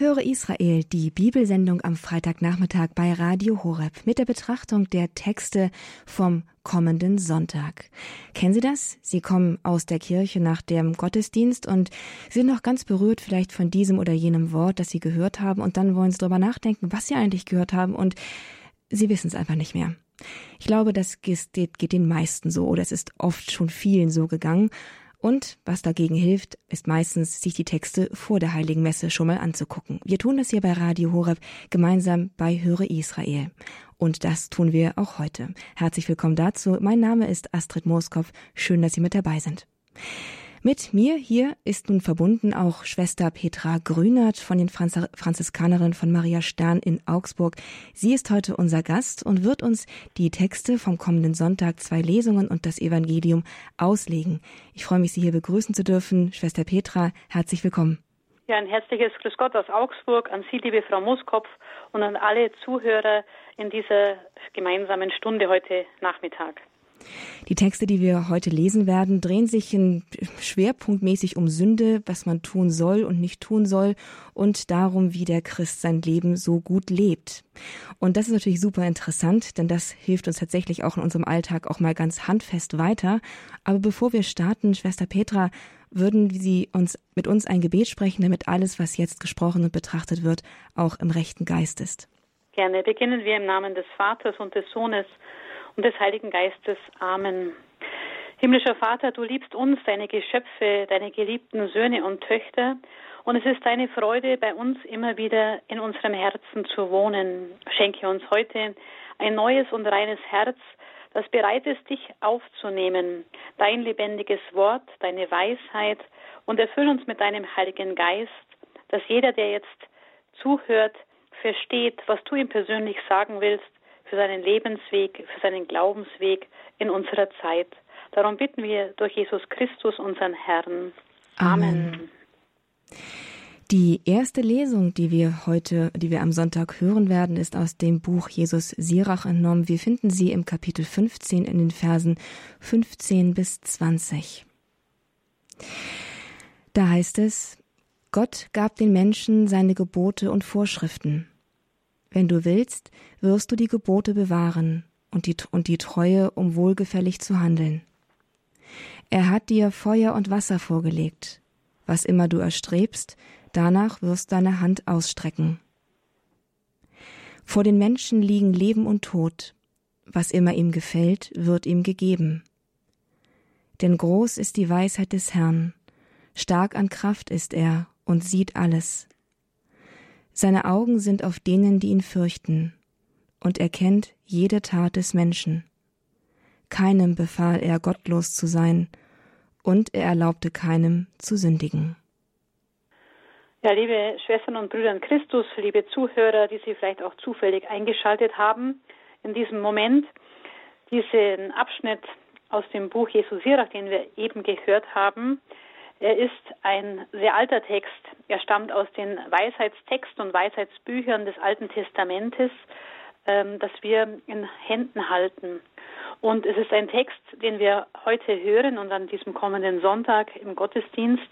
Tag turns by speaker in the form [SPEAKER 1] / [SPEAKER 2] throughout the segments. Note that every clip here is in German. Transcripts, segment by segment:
[SPEAKER 1] Höre Israel, die Bibelsendung am Freitagnachmittag bei Radio Horeb mit der Betrachtung der Texte vom kommenden Sonntag. Kennen Sie das? Sie kommen aus der Kirche nach dem Gottesdienst und sind noch ganz berührt vielleicht von diesem oder jenem Wort, das Sie gehört haben und dann wollen Sie darüber nachdenken, was Sie eigentlich gehört haben und Sie wissen es einfach nicht mehr. Ich glaube, das geht, geht den meisten so oder es ist oft schon vielen so gegangen und was dagegen hilft, ist meistens, sich die Texte vor der Heiligen Messe schon mal anzugucken. Wir tun das hier bei Radio Horeb gemeinsam bei Höre Israel. Und das tun wir auch heute. Herzlich willkommen dazu. Mein Name ist Astrid Mooskopf. Schön, dass Sie mit dabei sind. Mit mir hier ist nun verbunden auch Schwester Petra Grünert von den Franz Franziskanerinnen von Maria Stern in Augsburg. Sie ist heute unser Gast und wird uns die Texte vom kommenden Sonntag, zwei Lesungen und das Evangelium auslegen. Ich freue mich, Sie hier begrüßen zu dürfen. Schwester Petra, herzlich willkommen.
[SPEAKER 2] Ja, ein herzliches Grüß Gott aus Augsburg an Sie, liebe Frau Muskopf, und an alle Zuhörer in dieser gemeinsamen Stunde heute Nachmittag.
[SPEAKER 1] Die Texte, die wir heute lesen werden, drehen sich schwerpunktmäßig um Sünde, was man tun soll und nicht tun soll und darum, wie der Christ sein Leben so gut lebt. Und das ist natürlich super interessant, denn das hilft uns tatsächlich auch in unserem Alltag auch mal ganz handfest weiter. Aber bevor wir starten, Schwester Petra, würden Sie uns mit uns ein Gebet sprechen, damit alles, was jetzt gesprochen und betrachtet wird, auch im rechten Geist ist.
[SPEAKER 2] Gerne. Beginnen wir im Namen des Vaters und des Sohnes und des Heiligen Geistes. Amen. Himmlischer Vater, du liebst uns, deine Geschöpfe, deine geliebten Söhne und Töchter, und es ist deine Freude, bei uns immer wieder in unserem Herzen zu wohnen. Schenke uns heute ein neues und reines Herz, das bereit ist, dich aufzunehmen, dein lebendiges Wort, deine Weisheit, und erfüll uns mit deinem Heiligen Geist, dass jeder, der jetzt zuhört, versteht, was du ihm persönlich sagen willst für seinen Lebensweg, für seinen Glaubensweg in unserer Zeit. Darum bitten wir durch Jesus Christus, unseren Herrn. Amen. Amen.
[SPEAKER 1] Die erste Lesung, die wir heute, die wir am Sonntag hören werden, ist aus dem Buch Jesus Sirach entnommen. Wir finden sie im Kapitel 15 in den Versen 15 bis 20. Da heißt es, Gott gab den Menschen seine Gebote und Vorschriften. Wenn du willst, wirst du die Gebote bewahren und die, und die Treue, um wohlgefällig zu handeln. Er hat dir Feuer und Wasser vorgelegt. Was immer du erstrebst, danach wirst deine Hand ausstrecken. Vor den Menschen liegen Leben und Tod. Was immer ihm gefällt, wird ihm gegeben. Denn groß ist die Weisheit des Herrn, stark an Kraft ist er und sieht alles. Seine Augen sind auf denen, die ihn fürchten, und er kennt jede Tat des Menschen. Keinem befahl er, gottlos zu sein, und er erlaubte keinem zu sündigen.
[SPEAKER 2] Ja, liebe Schwestern und Brüder in Christus, liebe Zuhörer, die Sie vielleicht auch zufällig eingeschaltet haben, in diesem Moment, diesen Abschnitt aus dem Buch Jesus Sirach, den wir eben gehört haben, er ist ein sehr alter Text. Er stammt aus den Weisheitstexten und Weisheitsbüchern des Alten Testamentes, ähm, das wir in Händen halten. Und es ist ein Text, den wir heute hören und an diesem kommenden Sonntag im Gottesdienst,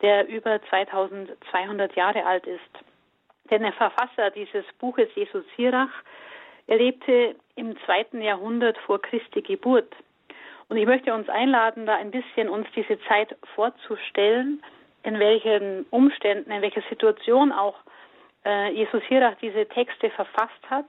[SPEAKER 2] der über 2200 Jahre alt ist. Denn der Verfasser dieses Buches, Jesus Sirach, er lebte im zweiten Jahrhundert vor Christi Geburt. Und ich möchte uns einladen, da ein bisschen uns diese Zeit vorzustellen, in welchen Umständen, in welcher Situation auch äh, Jesus Hirach diese Texte verfasst hat.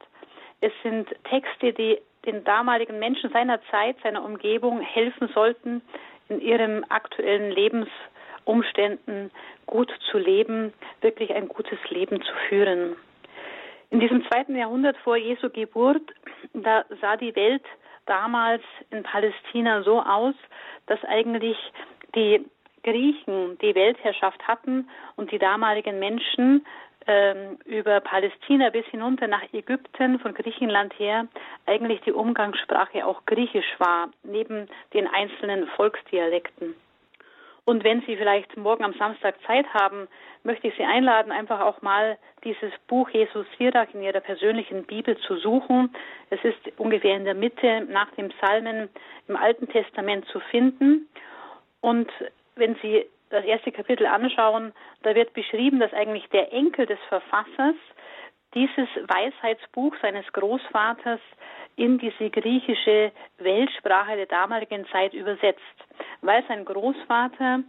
[SPEAKER 2] Es sind Texte, die den damaligen Menschen seiner Zeit, seiner Umgebung helfen sollten, in ihrem aktuellen Lebensumständen gut zu leben, wirklich ein gutes Leben zu führen. In diesem zweiten Jahrhundert vor Jesu Geburt, da sah die Welt damals in Palästina so aus, dass eigentlich die Griechen die Weltherrschaft hatten und die damaligen Menschen ähm, über Palästina bis hinunter nach Ägypten, von Griechenland her, eigentlich die Umgangssprache auch griechisch war, neben den einzelnen Volksdialekten. Und wenn Sie vielleicht morgen am Samstag Zeit haben, möchte ich Sie einladen, einfach auch mal dieses Buch Jesus Sirach in Ihrer persönlichen Bibel zu suchen. Es ist ungefähr in der Mitte nach dem Psalmen im Alten Testament zu finden. Und wenn Sie das erste Kapitel anschauen, da wird beschrieben, dass eigentlich der Enkel des Verfassers dieses Weisheitsbuch seines Großvaters in diese griechische Weltsprache der damaligen Zeit übersetzt, weil sein Großvater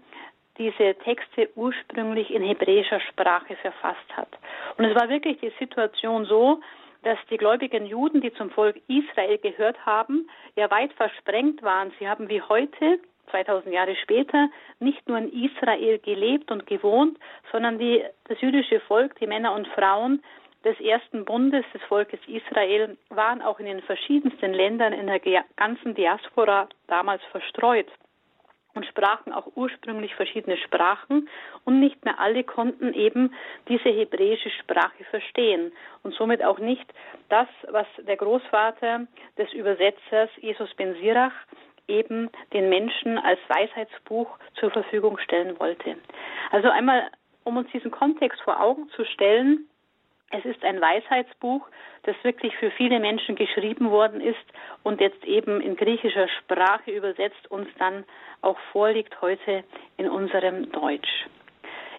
[SPEAKER 2] diese Texte ursprünglich in hebräischer Sprache verfasst hat. Und es war wirklich die Situation so, dass die gläubigen Juden, die zum Volk Israel gehört haben, ja weit versprengt waren. Sie haben wie heute 2000 Jahre später nicht nur in Israel gelebt und gewohnt, sondern die, das jüdische Volk, die Männer und Frauen des ersten Bundes des Volkes Israel waren auch in den verschiedensten Ländern in der ganzen Diaspora damals verstreut und sprachen auch ursprünglich verschiedene Sprachen und nicht mehr alle konnten eben diese hebräische Sprache verstehen und somit auch nicht das, was der Großvater des Übersetzers Jesus ben Sirach eben den Menschen als Weisheitsbuch zur Verfügung stellen wollte. Also einmal, um uns diesen Kontext vor Augen zu stellen, es ist ein Weisheitsbuch, das wirklich für viele Menschen geschrieben worden ist und jetzt eben in griechischer Sprache übersetzt uns dann auch vorliegt heute in unserem Deutsch.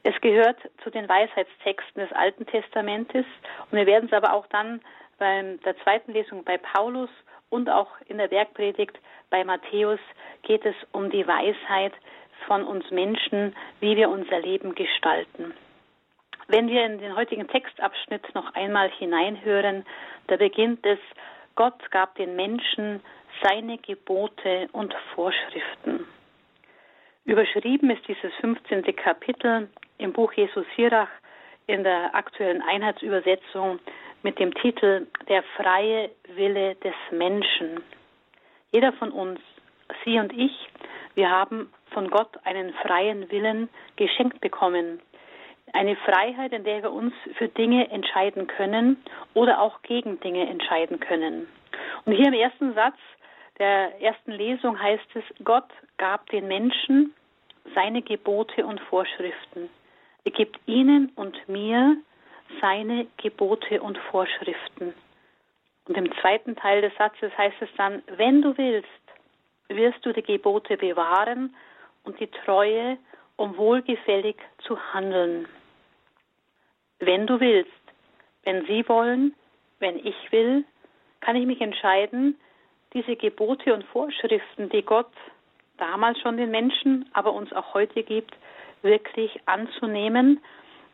[SPEAKER 2] Es gehört zu den Weisheitstexten des Alten Testamentes und wir werden es aber auch dann bei der zweiten Lesung bei Paulus und auch in der Bergpredigt bei Matthäus geht es um die Weisheit von uns Menschen, wie wir unser Leben gestalten. Wenn wir in den heutigen Textabschnitt noch einmal hineinhören, da beginnt es, Gott gab den Menschen seine Gebote und Vorschriften. Überschrieben ist dieses 15. Kapitel im Buch Jesus Sirach in der aktuellen Einheitsübersetzung mit dem Titel Der freie Wille des Menschen. Jeder von uns, Sie und ich, wir haben von Gott einen freien Willen geschenkt bekommen. Eine Freiheit, in der wir uns für Dinge entscheiden können oder auch gegen Dinge entscheiden können. Und hier im ersten Satz der ersten Lesung heißt es, Gott gab den Menschen seine Gebote und Vorschriften. Er gibt ihnen und mir seine Gebote und Vorschriften. Und im zweiten Teil des Satzes heißt es dann, wenn du willst, wirst du die Gebote bewahren und die Treue, um wohlgefällig zu handeln wenn du willst. Wenn Sie wollen, wenn ich will, kann ich mich entscheiden, diese Gebote und Vorschriften, die Gott damals schon den Menschen, aber uns auch heute gibt, wirklich anzunehmen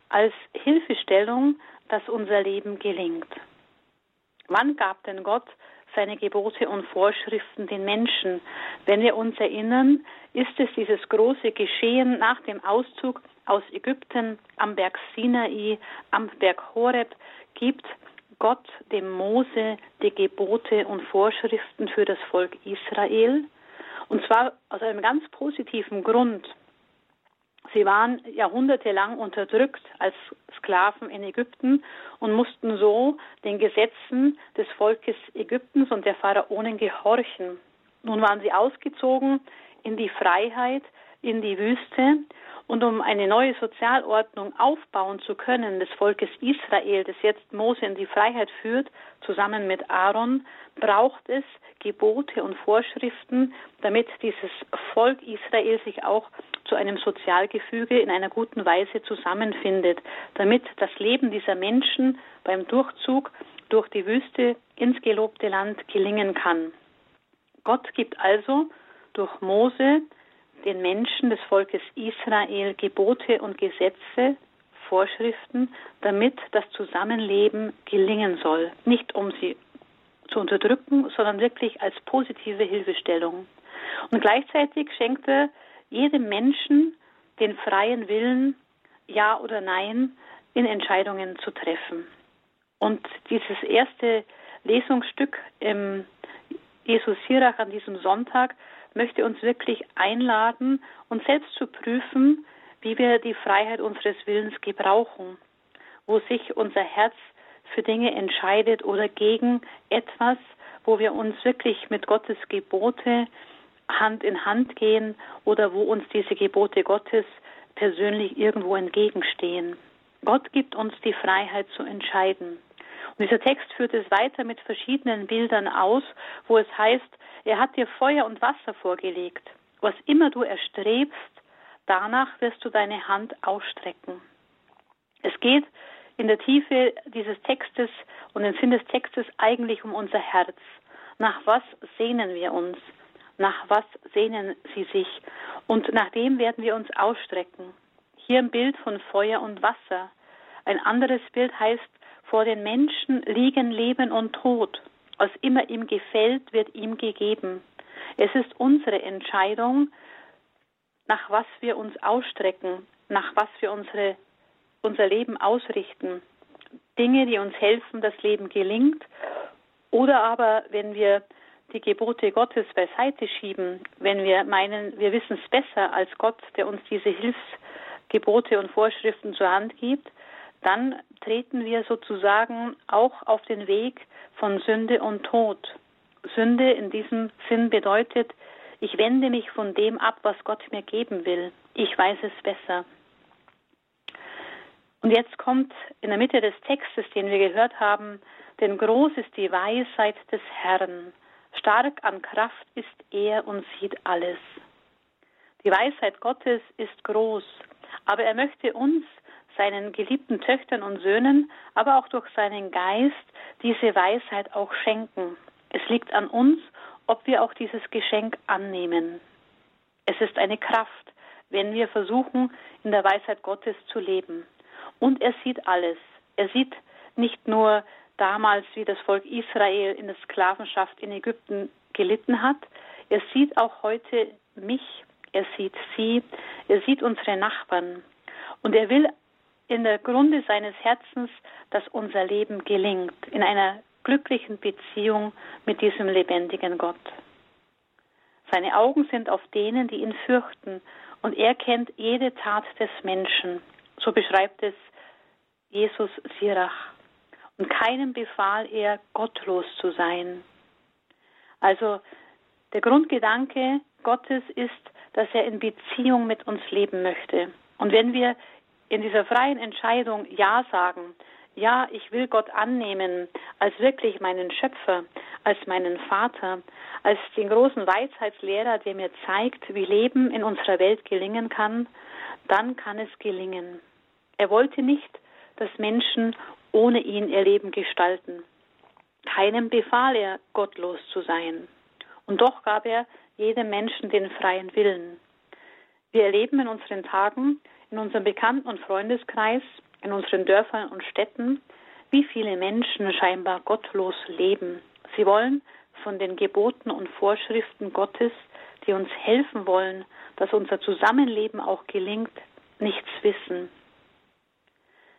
[SPEAKER 2] als Hilfestellung, dass unser Leben gelingt. Wann gab denn Gott seine Gebote und Vorschriften den Menschen? Wenn wir uns erinnern, ist es dieses große Geschehen nach dem Auszug aus Ägypten am Berg Sinai, am Berg Horeb gibt Gott dem Mose die Gebote und Vorschriften für das Volk Israel. Und zwar aus einem ganz positiven Grund. Sie waren jahrhundertelang unterdrückt als Sklaven in Ägypten und mussten so den Gesetzen des Volkes Ägyptens und der Pharaonen gehorchen. Nun waren sie ausgezogen in die Freiheit, in die Wüste und um eine neue Sozialordnung aufbauen zu können des Volkes Israel, das jetzt Mose in die Freiheit führt, zusammen mit Aaron, braucht es Gebote und Vorschriften, damit dieses Volk Israel sich auch zu einem Sozialgefüge in einer guten Weise zusammenfindet, damit das Leben dieser Menschen beim Durchzug durch die Wüste ins gelobte Land gelingen kann. Gott gibt also durch Mose den Menschen des Volkes Israel Gebote und Gesetze, Vorschriften, damit das Zusammenleben gelingen soll. Nicht um sie zu unterdrücken, sondern wirklich als positive Hilfestellung. Und gleichzeitig schenkt er jedem Menschen den freien Willen, Ja oder Nein in Entscheidungen zu treffen. Und dieses erste Lesungsstück im Jesus Sirach an diesem Sonntag möchte uns wirklich einladen, uns selbst zu prüfen, wie wir die Freiheit unseres Willens gebrauchen, wo sich unser Herz für Dinge entscheidet oder gegen etwas, wo wir uns wirklich mit Gottes Gebote Hand in Hand gehen oder wo uns diese Gebote Gottes persönlich irgendwo entgegenstehen. Gott gibt uns die Freiheit zu entscheiden. Und dieser Text führt es weiter mit verschiedenen Bildern aus, wo es heißt, er hat dir Feuer und Wasser vorgelegt. Was immer du erstrebst, danach wirst du deine Hand ausstrecken. Es geht in der Tiefe dieses Textes und im Sinn des Textes eigentlich um unser Herz. Nach was sehnen wir uns? Nach was sehnen sie sich? Und nach dem werden wir uns ausstrecken. Hier ein Bild von Feuer und Wasser. Ein anderes Bild heißt, vor den Menschen liegen Leben und Tod. Was immer ihm gefällt, wird ihm gegeben. Es ist unsere Entscheidung, nach was wir uns ausstrecken, nach was wir unsere, unser Leben ausrichten. Dinge, die uns helfen, das Leben gelingt. Oder aber, wenn wir die Gebote Gottes beiseite schieben, wenn wir meinen, wir wissen es besser als Gott, der uns diese Hilfsgebote und Vorschriften zur Hand gibt, dann treten wir sozusagen auch auf den Weg von Sünde und Tod. Sünde in diesem Sinn bedeutet, ich wende mich von dem ab, was Gott mir geben will. Ich weiß es besser. Und jetzt kommt in der Mitte des Textes, den wir gehört haben, denn groß ist die Weisheit des Herrn. Stark an Kraft ist er und sieht alles. Die Weisheit Gottes ist groß, aber er möchte uns, seinen geliebten Töchtern und Söhnen, aber auch durch seinen Geist diese Weisheit auch schenken. Es liegt an uns, ob wir auch dieses Geschenk annehmen. Es ist eine Kraft, wenn wir versuchen, in der Weisheit Gottes zu leben. Und er sieht alles. Er sieht nicht nur damals, wie das Volk Israel in der Sklavenschaft in Ägypten gelitten hat. Er sieht auch heute mich, er sieht sie, er sieht unsere Nachbarn. Und er will in der Grunde seines Herzens, dass unser Leben gelingt, in einer glücklichen Beziehung mit diesem lebendigen Gott. Seine Augen sind auf denen, die ihn fürchten, und er kennt jede Tat des Menschen. So beschreibt es Jesus Sirach und keinem befahl er, gottlos zu sein. Also der Grundgedanke Gottes ist, dass er in Beziehung mit uns leben möchte. Und wenn wir in dieser freien Entscheidung Ja sagen, ja, ich will Gott annehmen als wirklich meinen Schöpfer, als meinen Vater, als den großen Weisheitslehrer, der mir zeigt, wie Leben in unserer Welt gelingen kann, dann kann es gelingen. Er wollte nicht, dass Menschen ohne ihn ihr Leben gestalten. Keinem befahl er, gottlos zu sein. Und doch gab er jedem Menschen den freien Willen. Wir erleben in unseren Tagen, in unserem Bekannten- und Freundeskreis, in unseren Dörfern und Städten, wie viele Menschen scheinbar gottlos leben. Sie wollen von den Geboten und Vorschriften Gottes, die uns helfen wollen, dass unser Zusammenleben auch gelingt, nichts wissen.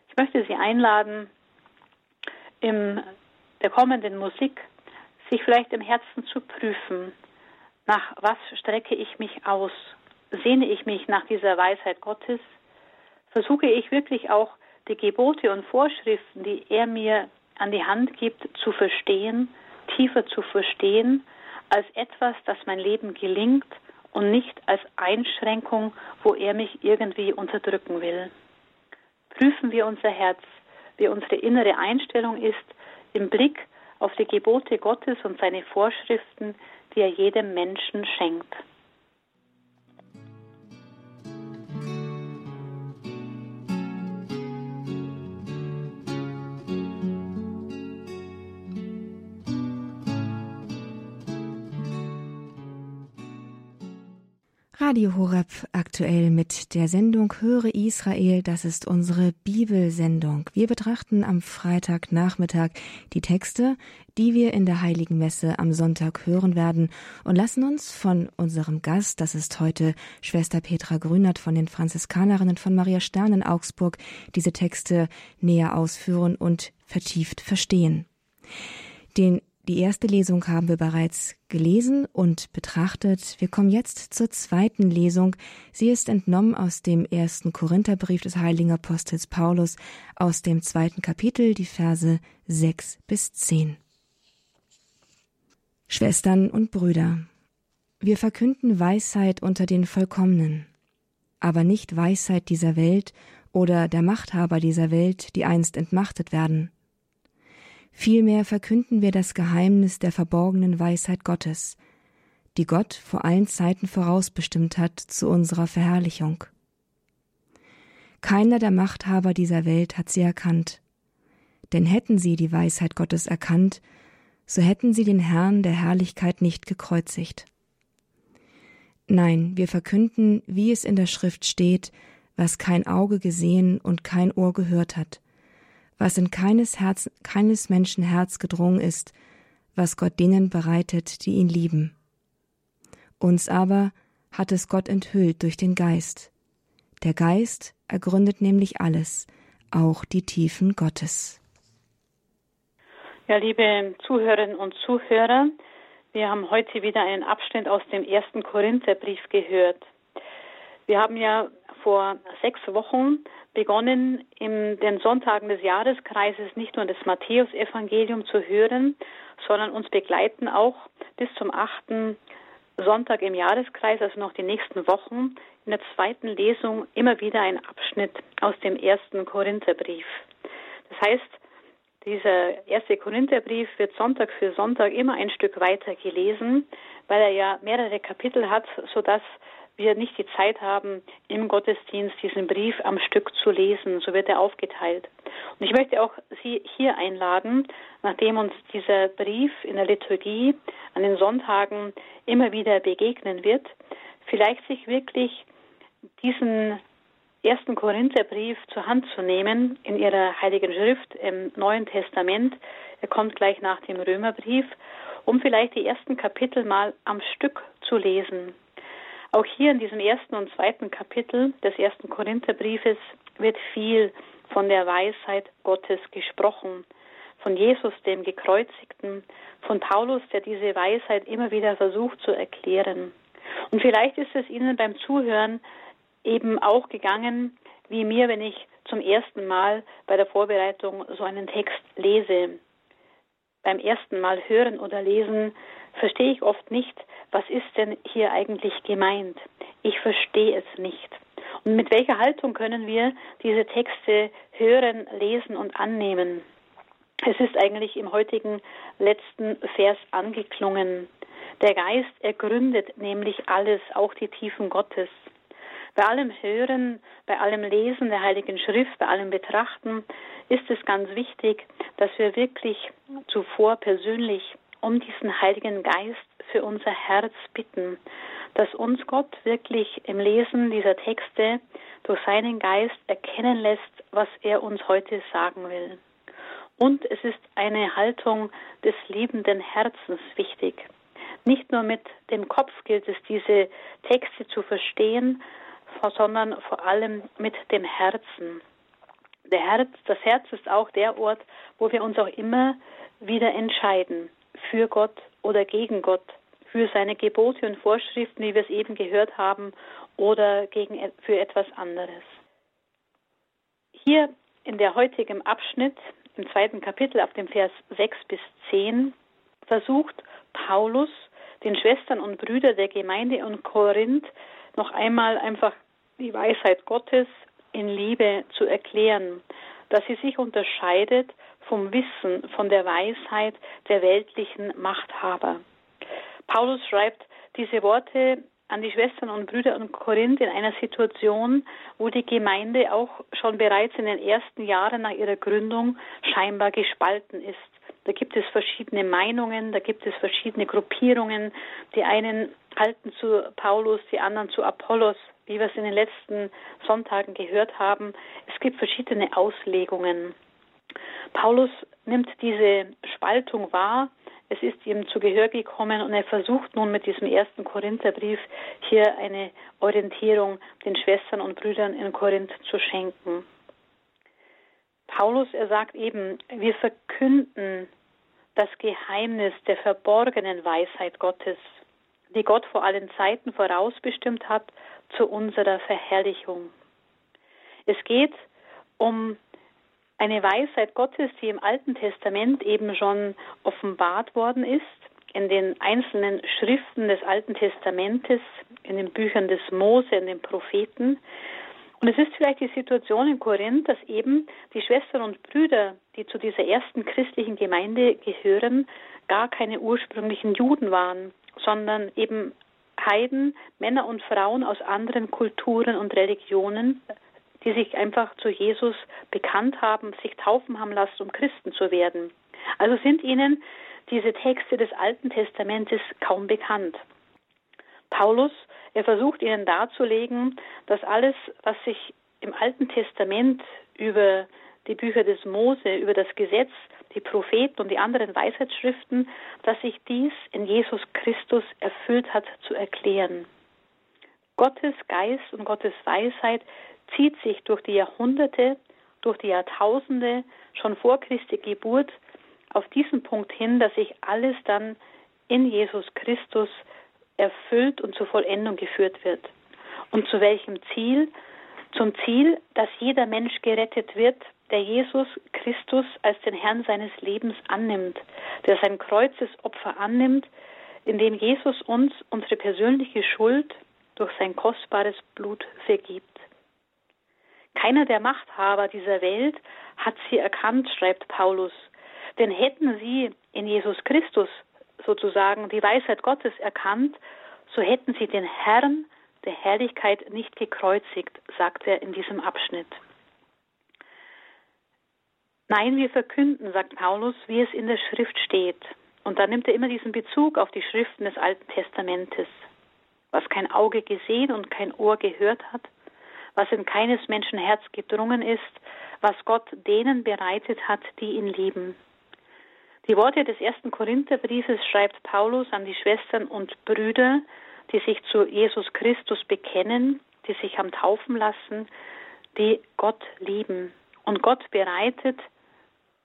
[SPEAKER 2] Ich möchte Sie einladen, in der kommenden Musik sich vielleicht im Herzen zu prüfen, nach was strecke ich mich aus? Sehne ich mich nach dieser Weisheit Gottes? Versuche ich wirklich auch die Gebote und Vorschriften, die er mir an die Hand gibt, zu verstehen, tiefer zu verstehen, als etwas, das mein Leben gelingt und nicht als Einschränkung, wo er mich irgendwie unterdrücken will. Prüfen wir unser Herz, wie unsere innere Einstellung ist im Blick auf die Gebote Gottes und seine Vorschriften, die er jedem Menschen schenkt.
[SPEAKER 1] Radio Horeb aktuell mit der Sendung Höre Israel. Das ist unsere Bibelsendung. Wir betrachten am Freitagnachmittag die Texte, die wir in der Heiligen Messe am Sonntag hören werden und lassen uns von unserem Gast, das ist heute Schwester Petra Grünert von den Franziskanerinnen von Maria Stern in Augsburg, diese Texte näher ausführen und vertieft verstehen. Den die erste Lesung haben wir bereits gelesen und betrachtet. Wir kommen jetzt zur zweiten Lesung. Sie ist entnommen aus dem ersten Korintherbrief des heiligen Apostels Paulus aus dem zweiten Kapitel, die Verse sechs bis zehn. Schwestern und Brüder, wir verkünden Weisheit unter den Vollkommenen, aber nicht Weisheit dieser Welt oder der Machthaber dieser Welt, die einst entmachtet werden Vielmehr verkünden wir das Geheimnis der verborgenen Weisheit Gottes, die Gott vor allen Zeiten vorausbestimmt hat zu unserer Verherrlichung. Keiner der Machthaber dieser Welt hat sie erkannt. Denn hätten sie die Weisheit Gottes erkannt, so hätten sie den Herrn der Herrlichkeit nicht gekreuzigt. Nein, wir verkünden, wie es in der Schrift steht, was kein Auge gesehen und kein Ohr gehört hat, was in keines, Herz, keines Menschen Herz gedrungen ist, was Gott denen bereitet, die ihn lieben. Uns aber hat es Gott enthüllt durch den Geist. Der Geist ergründet nämlich alles, auch die Tiefen Gottes.
[SPEAKER 2] Ja, liebe Zuhörerinnen und Zuhörer, wir haben heute wieder einen Abschnitt aus dem ersten Korintherbrief gehört. Wir haben ja vor sechs Wochen begonnen, in den Sonntagen des Jahreskreises nicht nur das Matthäusevangelium zu hören, sondern uns begleiten auch bis zum achten Sonntag im Jahreskreis, also noch die nächsten Wochen, in der zweiten Lesung immer wieder ein Abschnitt aus dem ersten Korintherbrief. Das heißt, dieser erste Korintherbrief wird Sonntag für Sonntag immer ein Stück weiter gelesen, weil er ja mehrere Kapitel hat, sodass wir nicht die Zeit haben, im Gottesdienst diesen Brief am Stück zu lesen. So wird er aufgeteilt. Und ich möchte auch Sie hier einladen, nachdem uns dieser Brief in der Liturgie an den Sonntagen immer wieder begegnen wird, vielleicht sich wirklich diesen ersten Korintherbrief zur Hand zu nehmen in ihrer heiligen Schrift im Neuen Testament. Er kommt gleich nach dem Römerbrief, um vielleicht die ersten Kapitel mal am Stück zu lesen. Auch hier in diesem ersten und zweiten Kapitel des ersten Korintherbriefes wird viel von der Weisheit Gottes gesprochen, von Jesus, dem Gekreuzigten, von Paulus, der diese Weisheit immer wieder versucht zu erklären. Und vielleicht ist es Ihnen beim Zuhören eben auch gegangen, wie mir, wenn ich zum ersten Mal bei der Vorbereitung so einen Text lese. Beim ersten Mal hören oder lesen verstehe ich oft nicht, was ist denn hier eigentlich gemeint? Ich verstehe es nicht. Und mit welcher Haltung können wir diese Texte hören, lesen und annehmen? Es ist eigentlich im heutigen letzten Vers angeklungen. Der Geist ergründet nämlich alles, auch die Tiefen Gottes. Bei allem Hören, bei allem Lesen der Heiligen Schrift, bei allem Betrachten ist es ganz wichtig, dass wir wirklich zuvor persönlich um diesen Heiligen Geist für unser Herz bitten, dass uns Gott wirklich im Lesen dieser Texte durch seinen Geist erkennen lässt, was er uns heute sagen will. Und es ist eine Haltung des liebenden Herzens wichtig. Nicht nur mit dem Kopf gilt es, diese Texte zu verstehen, sondern vor allem mit dem Herzen. Der Herz, das Herz ist auch der Ort, wo wir uns auch immer wieder entscheiden, für Gott oder gegen Gott, für seine Gebote und Vorschriften, wie wir es eben gehört haben, oder gegen, für etwas anderes. Hier in der heutigen Abschnitt, im zweiten Kapitel, ab dem Vers 6 bis 10, versucht Paulus, den Schwestern und Brüdern der Gemeinde in Korinth noch einmal einfach die Weisheit Gottes in Liebe zu erklären, dass sie sich unterscheidet vom Wissen, von der Weisheit der weltlichen Machthaber. Paulus schreibt diese Worte an die Schwestern und Brüder in Korinth in einer Situation, wo die Gemeinde auch schon bereits in den ersten Jahren nach ihrer Gründung scheinbar gespalten ist. Da gibt es verschiedene Meinungen, da gibt es verschiedene Gruppierungen. Die einen halten zu Paulus, die anderen zu Apollos, wie wir es in den letzten Sonntagen gehört haben. Es gibt verschiedene Auslegungen. Paulus nimmt diese Spaltung wahr, es ist ihm zu Gehör gekommen und er versucht nun mit diesem ersten Korintherbrief hier eine Orientierung den Schwestern und Brüdern in Korinth zu schenken. Paulus, er sagt eben, wir verkünden das Geheimnis der verborgenen Weisheit Gottes, die Gott vor allen Zeiten vorausbestimmt hat zu unserer Verherrlichung. Es geht um eine Weisheit Gottes, die im Alten Testament eben schon offenbart worden ist, in den einzelnen Schriften des Alten Testamentes, in den Büchern des Mose, in den Propheten. Und es ist vielleicht die Situation in Korinth, dass eben die Schwestern und Brüder, die zu dieser ersten christlichen Gemeinde gehören, gar keine ursprünglichen Juden waren, sondern eben Heiden, Männer und Frauen aus anderen Kulturen und Religionen, die sich einfach zu Jesus bekannt haben, sich taufen haben lassen, um Christen zu werden. Also sind ihnen diese Texte des Alten Testamentes kaum bekannt. Paulus, er versucht ihnen darzulegen, dass alles, was sich im Alten Testament über die Bücher des Mose, über das Gesetz, die Propheten und die anderen Weisheitsschriften, dass sich dies in Jesus Christus erfüllt hat, zu erklären. Gottes Geist und Gottes Weisheit zieht sich durch die Jahrhunderte, durch die Jahrtausende, schon vor Christi Geburt, auf diesen Punkt hin, dass sich alles dann in Jesus Christus erfüllt und zur Vollendung geführt wird. Und zu welchem Ziel? Zum Ziel, dass jeder Mensch gerettet wird, der Jesus Christus als den Herrn seines Lebens annimmt, der sein Kreuzesopfer annimmt, indem Jesus uns unsere persönliche Schuld durch sein kostbares Blut vergibt. Keiner der Machthaber dieser Welt hat sie erkannt, schreibt Paulus. Denn hätten sie in Jesus Christus sozusagen die Weisheit Gottes erkannt, so hätten sie den Herrn der Herrlichkeit nicht gekreuzigt, sagt er in diesem Abschnitt. Nein, wir verkünden, sagt Paulus, wie es in der Schrift steht. Und da nimmt er immer diesen Bezug auf die Schriften des Alten Testamentes. Was kein Auge gesehen und kein Ohr gehört hat, was in keines Menschen Herz gedrungen ist, was Gott denen bereitet hat, die ihn lieben. Die Worte des ersten Korintherbriefes schreibt Paulus an die Schwestern und Brüder, die sich zu Jesus Christus bekennen, die sich am Taufen lassen, die Gott lieben. Und Gott bereitet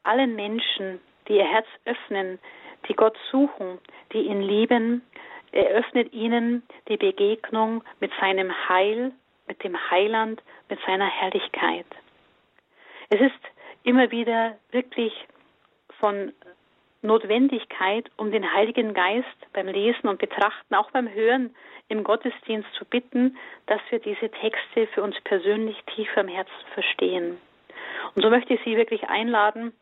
[SPEAKER 2] allen Menschen, die ihr Herz öffnen, die Gott suchen, die ihn lieben, eröffnet ihnen die Begegnung mit seinem Heil, mit dem Heiland, mit seiner Herrlichkeit. Es ist immer wieder wirklich von Notwendigkeit, um den Heiligen Geist beim Lesen und Betrachten, auch beim Hören im Gottesdienst zu bitten, dass wir diese Texte für uns persönlich tiefer im Herzen verstehen. Und so möchte ich Sie wirklich einladen,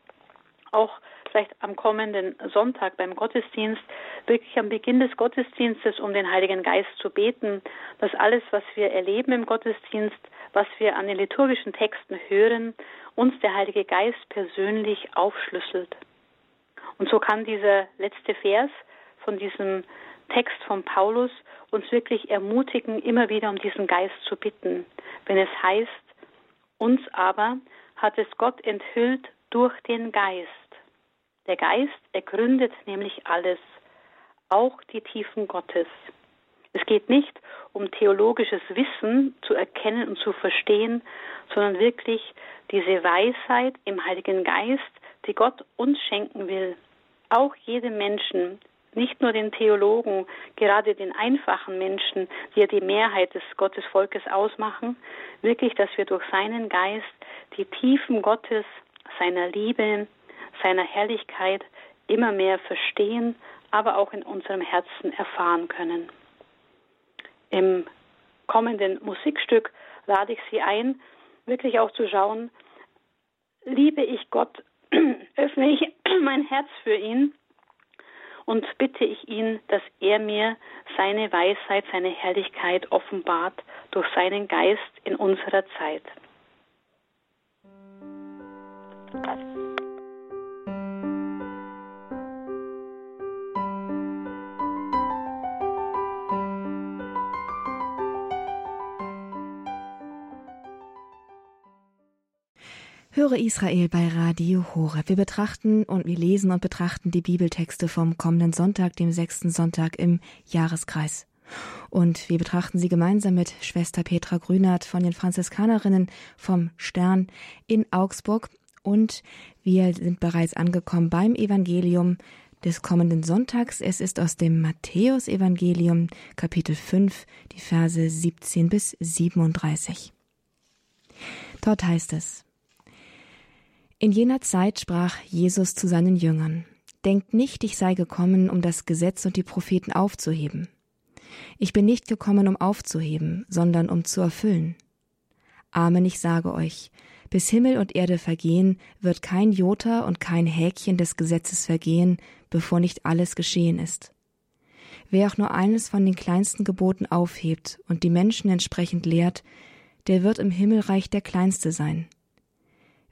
[SPEAKER 2] auch vielleicht am kommenden Sonntag beim Gottesdienst, wirklich am Beginn des Gottesdienstes um den Heiligen Geist zu beten, dass alles, was wir erleben im Gottesdienst, was wir an den liturgischen Texten hören, uns der Heilige Geist persönlich aufschlüsselt. Und so kann dieser letzte Vers von diesem Text von Paulus uns wirklich ermutigen, immer wieder um diesen Geist zu bitten, wenn es heißt, uns aber hat es Gott enthüllt durch den Geist. Der Geist ergründet nämlich alles, auch die Tiefen Gottes. Es geht nicht um theologisches Wissen zu erkennen und zu verstehen, sondern wirklich diese Weisheit im Heiligen Geist, die Gott uns schenken will. Auch jedem Menschen, nicht nur den Theologen, gerade den einfachen Menschen, die ja die Mehrheit des Gottesvolkes ausmachen, wirklich, dass wir durch seinen Geist die Tiefen Gottes, seiner Liebe, seiner Herrlichkeit immer mehr verstehen, aber auch in unserem Herzen erfahren können. Im kommenden Musikstück lade ich Sie ein, wirklich auch zu schauen, liebe ich Gott, öffne ich mein Herz für ihn und bitte ich ihn, dass er mir seine Weisheit, seine Herrlichkeit offenbart durch seinen Geist in unserer Zeit.
[SPEAKER 1] Höre Israel bei Radio Horeb. Wir betrachten und wir lesen und betrachten die Bibeltexte vom kommenden Sonntag, dem sechsten Sonntag im Jahreskreis. Und wir betrachten sie gemeinsam mit Schwester Petra Grünert von den Franziskanerinnen vom Stern in Augsburg. Und wir sind bereits angekommen beim Evangelium des kommenden Sonntags. Es ist aus dem Matthäusevangelium Kapitel 5, die Verse 17 bis 37. Dort heißt es, in jener Zeit sprach Jesus zu seinen Jüngern, Denkt nicht, ich sei gekommen, um das Gesetz und die Propheten aufzuheben. Ich bin nicht gekommen, um aufzuheben, sondern um zu erfüllen. Amen, ich sage euch, bis Himmel und Erde vergehen, wird kein Jota und kein Häkchen des Gesetzes vergehen, bevor nicht alles geschehen ist. Wer auch nur eines von den kleinsten Geboten aufhebt und die Menschen entsprechend lehrt, der wird im Himmelreich der Kleinste sein.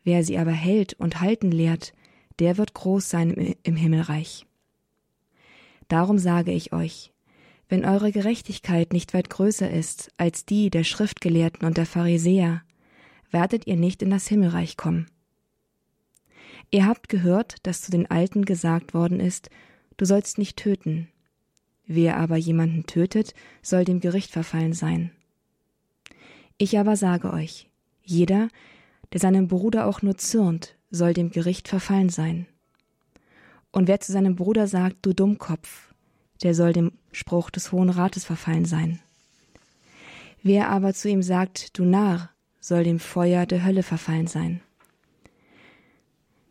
[SPEAKER 1] Wer sie aber hält und halten lehrt, der wird groß sein im Himmelreich. Darum sage ich euch, wenn eure Gerechtigkeit nicht weit größer ist als die der Schriftgelehrten und der Pharisäer, werdet ihr nicht in das Himmelreich kommen. Ihr habt gehört, dass zu den Alten gesagt worden ist, du sollst nicht töten. Wer aber jemanden tötet, soll dem Gericht verfallen sein. Ich aber sage euch, jeder, der seinem Bruder auch nur zürnt, soll dem Gericht verfallen sein. Und wer zu seinem Bruder sagt, du Dummkopf, der soll dem Spruch des Hohen Rates verfallen sein. Wer aber zu ihm sagt, du Narr, soll dem Feuer der Hölle verfallen sein.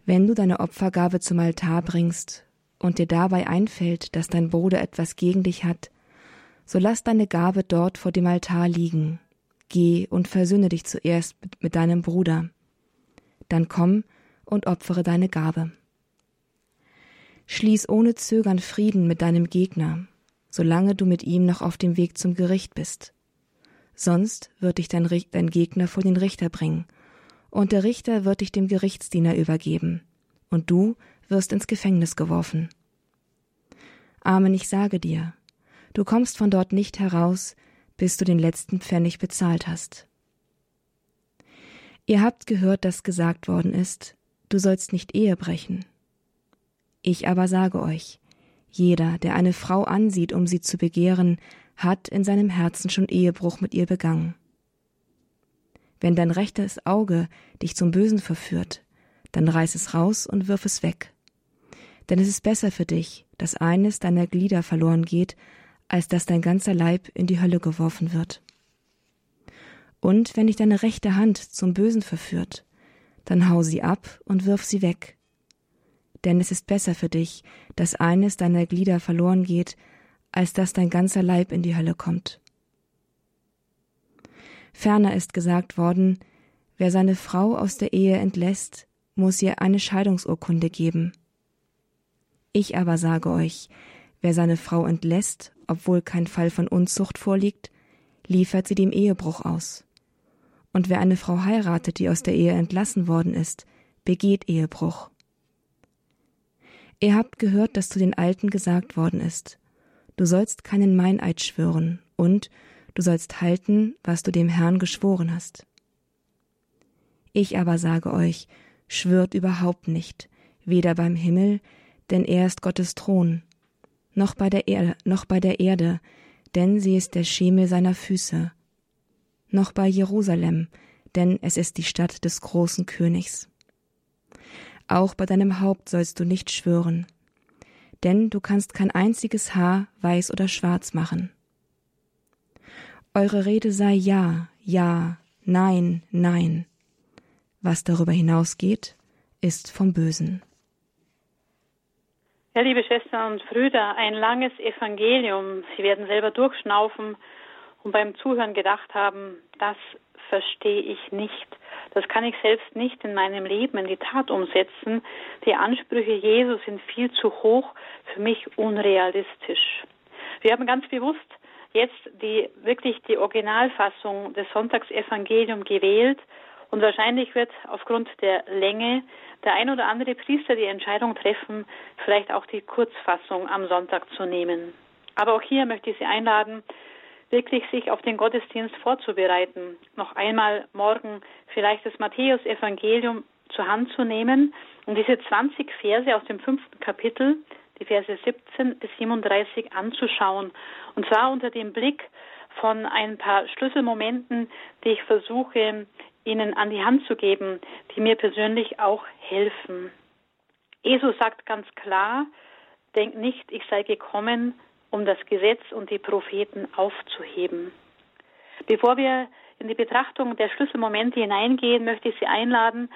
[SPEAKER 1] Wenn du deine Opfergabe zum Altar bringst und dir dabei einfällt, dass dein Bruder etwas gegen dich hat, so lass deine Gabe dort vor dem Altar liegen. Geh und versöhne dich zuerst mit deinem Bruder. Dann komm und opfere deine Gabe. Schließ ohne Zögern Frieden mit deinem Gegner, solange du mit ihm noch auf dem Weg zum Gericht bist. Sonst wird dich dein, dein Gegner vor den Richter bringen, und der Richter wird dich dem Gerichtsdiener übergeben, und du wirst ins Gefängnis geworfen. Amen, ich sage dir, du kommst von dort nicht heraus, bis du den letzten Pfennig bezahlt hast. Ihr habt gehört, dass gesagt worden ist, du sollst nicht Ehe brechen. Ich aber sage euch, jeder, der eine Frau ansieht, um sie zu begehren, hat in seinem Herzen schon Ehebruch mit ihr begangen. Wenn dein rechtes Auge dich zum Bösen verführt, dann reiß es raus und wirf es weg. Denn es ist besser für dich, dass eines deiner Glieder verloren geht, als dass dein ganzer Leib in die Hölle geworfen wird. Und wenn dich deine rechte Hand zum Bösen verführt, dann hau sie ab und wirf sie weg. Denn es ist besser für dich, dass eines deiner Glieder verloren geht, als dass dein ganzer Leib in die Hölle kommt. Ferner ist gesagt worden, wer seine Frau aus der Ehe entlässt, muss ihr eine Scheidungsurkunde geben. Ich aber sage euch, wer seine Frau entlässt, obwohl kein Fall von Unzucht vorliegt, liefert sie dem Ehebruch aus. Und wer eine Frau heiratet, die aus der Ehe entlassen worden ist, begeht Ehebruch. Ihr habt gehört, dass zu den Alten gesagt worden ist, du sollst keinen Meineid schwören und du sollst halten, was du dem Herrn geschworen hast. Ich aber sage euch, schwört überhaupt nicht, weder beim Himmel, denn er ist Gottes Thron, noch bei der, er noch bei der Erde, denn sie ist der Schemel seiner Füße, noch bei Jerusalem, denn es ist die Stadt des großen Königs. Auch bei deinem Haupt sollst du nicht schwören, denn du kannst kein einziges Haar weiß oder schwarz machen. Eure Rede sei ja, ja, nein, nein. Was darüber hinausgeht, ist vom Bösen.
[SPEAKER 2] Ja, liebe Schwestern und Brüder, ein langes Evangelium. Sie werden selber durchschnaufen und beim Zuhören gedacht haben, das verstehe ich nicht. Das kann ich selbst nicht in meinem Leben in die Tat umsetzen. Die Ansprüche Jesu sind viel zu hoch, für mich unrealistisch. Wir haben ganz bewusst jetzt die wirklich die Originalfassung des Sonntagsevangelium gewählt und wahrscheinlich wird aufgrund der Länge der ein oder andere Priester die Entscheidung treffen, vielleicht auch die Kurzfassung am Sonntag zu nehmen. Aber auch hier möchte ich Sie einladen, wirklich sich auf den Gottesdienst vorzubereiten. Noch einmal morgen vielleicht das Matthäus-Evangelium zur Hand zu nehmen und diese 20 Verse aus dem fünften Kapitel, die Verse 17 bis 37 anzuschauen. Und zwar unter dem Blick von ein paar Schlüsselmomenten, die ich versuche Ihnen an die Hand zu geben, die mir persönlich auch helfen. Jesus sagt ganz klar, denkt nicht, ich sei gekommen, um das Gesetz und die Propheten aufzuheben. Bevor wir in die Betrachtung der Schlüsselmomente hineingehen, möchte ich Sie einladen,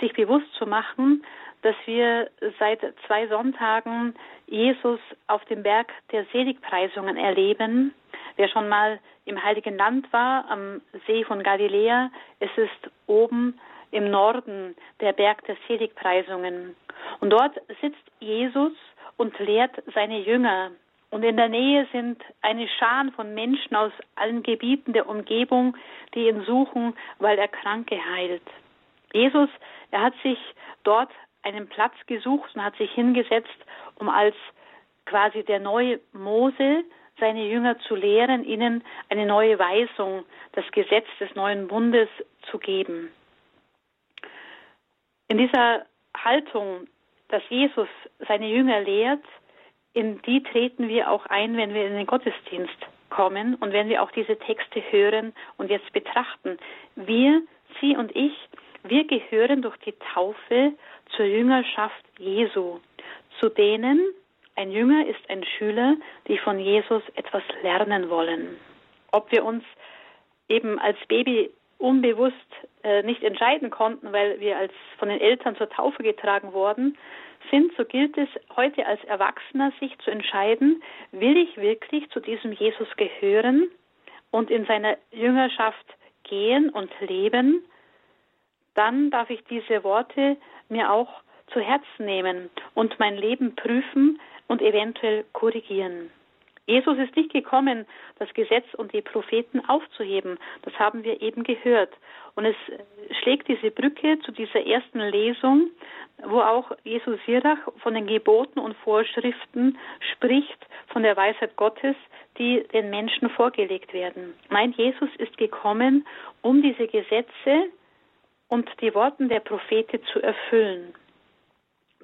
[SPEAKER 2] sich bewusst zu machen, dass wir seit zwei Sonntagen Jesus auf dem Berg der Seligpreisungen erleben. Wer schon mal im Heiligen Land war, am See von Galiläa, es ist oben im Norden der Berg der Seligpreisungen. Und dort sitzt Jesus und lehrt seine Jünger Und in der Nähe sind eine Schar von Menschen aus allen Gebieten der Umgebung, die ihn suchen, weil er Kranke heilt. Jesus, er hat sich dort einen Platz gesucht und hat sich hingesetzt, um als quasi der neue Mose seine Jünger zu lehren, ihnen eine neue Weisung, das Gesetz des neuen Bundes zu geben. In dieser Haltung, dass Jesus seine Jünger lehrt, in die treten wir auch ein, wenn wir in den Gottesdienst kommen und wenn wir auch diese Texte hören und jetzt betrachten. Wir, Sie und ich, wir gehören durch die Taufe zur Jüngerschaft Jesu, zu denen ein Jünger ist ein Schüler, die von Jesus etwas lernen wollen. Ob wir uns eben als Baby unbewusst äh, nicht entscheiden konnten, weil wir als von den Eltern zur Taufe getragen worden sind, so gilt es heute als Erwachsener, sich zu entscheiden, will ich wirklich zu diesem Jesus gehören und in seiner Jüngerschaft gehen und leben, dann darf ich diese Worte mir auch zu Herzen nehmen und mein Leben prüfen und eventuell korrigieren. Jesus ist nicht gekommen, das Gesetz und die Propheten aufzuheben. Das haben wir eben gehört. Und es schlägt diese Brücke zu dieser ersten Lesung, wo auch Jesus Sirach von den Geboten und Vorschriften spricht, von der Weisheit Gottes, die den Menschen vorgelegt werden. Mein Jesus ist gekommen, um diese Gesetze und die Worte der Propheten zu erfüllen.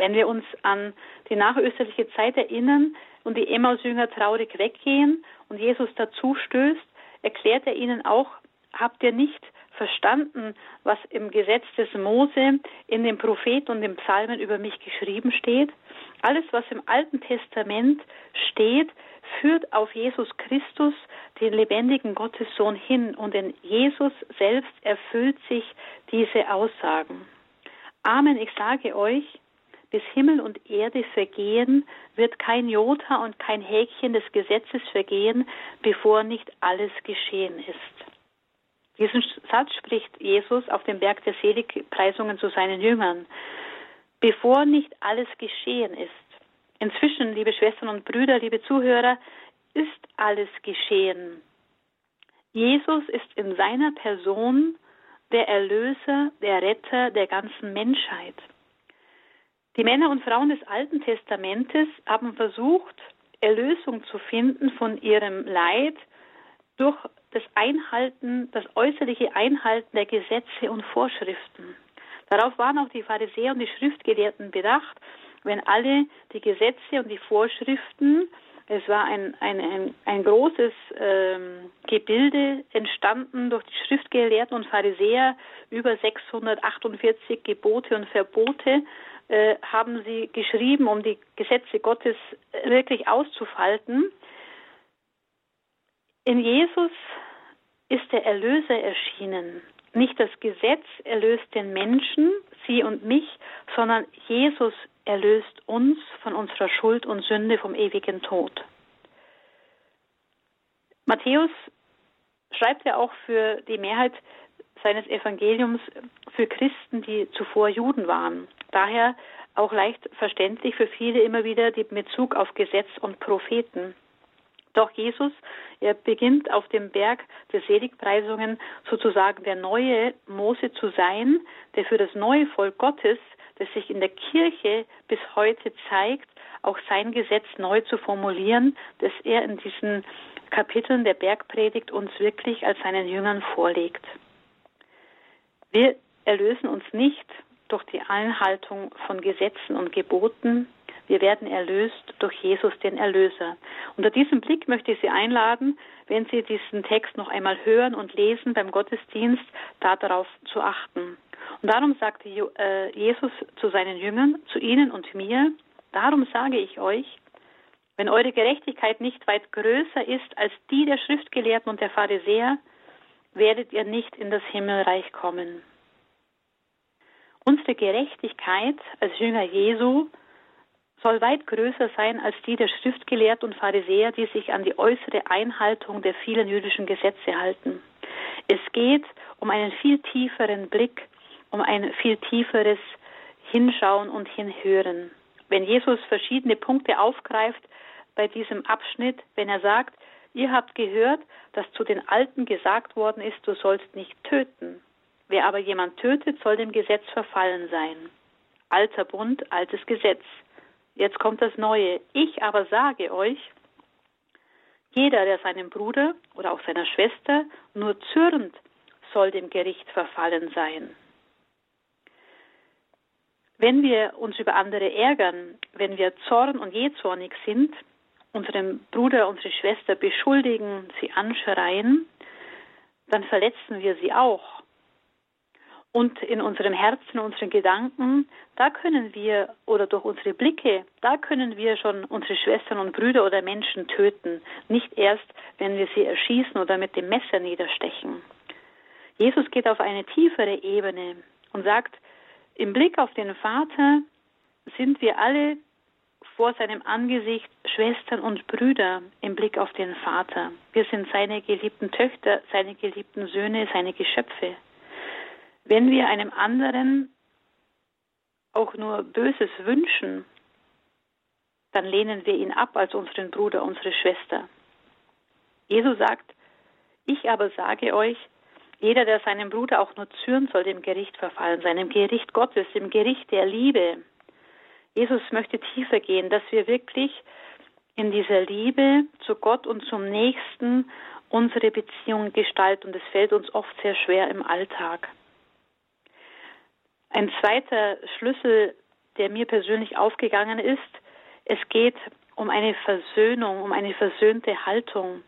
[SPEAKER 2] Wenn wir uns an die nachösterliche Zeit erinnern und die Emmaus-Jünger traurig weggehen und Jesus dazu stößt, erklärt er ihnen auch, habt ihr nicht verstanden, was im Gesetz des Mose, in den Propheten und den Psalmen über mich geschrieben steht? Alles, was im Alten Testament steht, führt auf Jesus Christus, den lebendigen Gottessohn hin und in Jesus selbst erfüllt sich diese Aussagen. Amen, ich sage euch, bis Himmel und Erde vergehen, wird kein Jota und kein Häkchen des Gesetzes vergehen, bevor nicht alles geschehen ist. Diesen Satz spricht Jesus auf dem Berg der Seligpreisungen zu seinen Jüngern. Bevor nicht alles geschehen ist. Inzwischen, liebe Schwestern und Brüder, liebe Zuhörer, ist alles geschehen. Jesus ist in seiner Person der Erlöser, der Retter der ganzen Menschheit. Die Männer und Frauen des Alten Testamentes haben versucht, Erlösung zu finden von ihrem Leid durch das Einhalten, das äußerliche Einhalten der Gesetze und Vorschriften. Darauf waren auch die Pharisäer und die Schriftgelehrten bedacht, wenn alle die Gesetze und die Vorschriften, es war ein, ein, ein, ein großes ähm, Gebilde entstanden durch die Schriftgelehrten und Pharisäer, über 648 Gebote und Verbote, äh, haben sie geschrieben, um die Gesetze Gottes wirklich auszufalten. In Jesus ist der Erlöser erschienen. Nicht das Gesetz erlöst den Menschen, sie und mich, sondern Jesus erlöst uns von unserer Schuld und Sünde vom ewigen Tod. Matthäus schreibt ja auch für die Mehrheit seines Evangeliums für Christen, die zuvor Juden waren. Daher auch leicht verständlich für viele immer wieder den Bezug auf Gesetz und Propheten. Doch Jesus, er beginnt auf dem Berg der Seligpreisungen sozusagen der neue Mose zu sein, der für das neue Volk Gottes, das sich in der Kirche bis heute zeigt, auch sein Gesetz neu zu formulieren, das er in diesen Kapiteln der Bergpredigt uns wirklich als seinen Jüngern vorlegt. Wir erlösen uns nicht durch die Einhaltung von Gesetzen und Geboten. Wir werden erlöst durch Jesus, den Erlöser. Unter diesem Blick möchte ich Sie einladen, wenn Sie diesen Text noch einmal hören und lesen beim Gottesdienst, darauf zu achten. Und darum sagte äh, Jesus zu seinen Jüngern, zu Ihnen und mir, darum sage ich euch, wenn eure Gerechtigkeit nicht weit größer ist als die der Schriftgelehrten und der Pharisäer, werdet ihr nicht in das Himmelreich kommen. Unsere Gerechtigkeit als Jünger Jesu soll weit größer sein als die der Schriftgelehrten und Pharisäer, die sich an die äußere Einhaltung der vielen jüdischen Gesetze halten. Es geht um einen viel tieferen Blick, um ein viel tieferes Hinschauen und Hinhören. Wenn Jesus verschiedene Punkte aufgreift bei diesem Abschnitt, wenn er sagt, ihr habt gehört, dass zu den Alten gesagt worden ist, du sollst nicht töten. Wer aber jemand tötet, soll dem Gesetz verfallen sein. Alter Bund, altes Gesetz. Jetzt kommt das Neue. Ich aber sage euch, jeder, der seinem Bruder oder auch seiner Schwester nur zürnt, soll dem Gericht verfallen sein. Wenn wir uns über andere ärgern, wenn wir zorn und jähzornig sind, unseren Bruder, unsere Schwester beschuldigen, sie anschreien, dann verletzen wir sie auch. Und in unserem Herzen, unseren Gedanken, da können wir, oder durch unsere Blicke, da können wir schon unsere Schwestern und Brüder oder Menschen töten. Nicht erst, wenn wir sie erschießen oder mit dem Messer niederstechen. Jesus geht auf eine tiefere Ebene und sagt, im Blick auf den Vater sind wir alle vor seinem Angesicht Schwestern und Brüder im Blick auf den Vater. Wir sind seine geliebten Töchter, seine geliebten Söhne, seine Geschöpfe. Wenn wir einem anderen auch nur Böses wünschen, dann lehnen wir ihn ab als unseren Bruder, unsere Schwester. Jesus sagt, ich aber sage euch, jeder, der seinem Bruder auch nur zürnt, soll dem Gericht verfallen sein, dem Gericht Gottes, dem Gericht der Liebe. Jesus möchte tiefer gehen, dass wir wirklich in dieser Liebe zu Gott und zum Nächsten unsere Beziehung gestalten. Und es fällt uns oft sehr schwer im Alltag. Ein zweiter Schlüssel, der mir persönlich aufgegangen ist, es geht um eine Versöhnung, um eine versöhnte Haltung.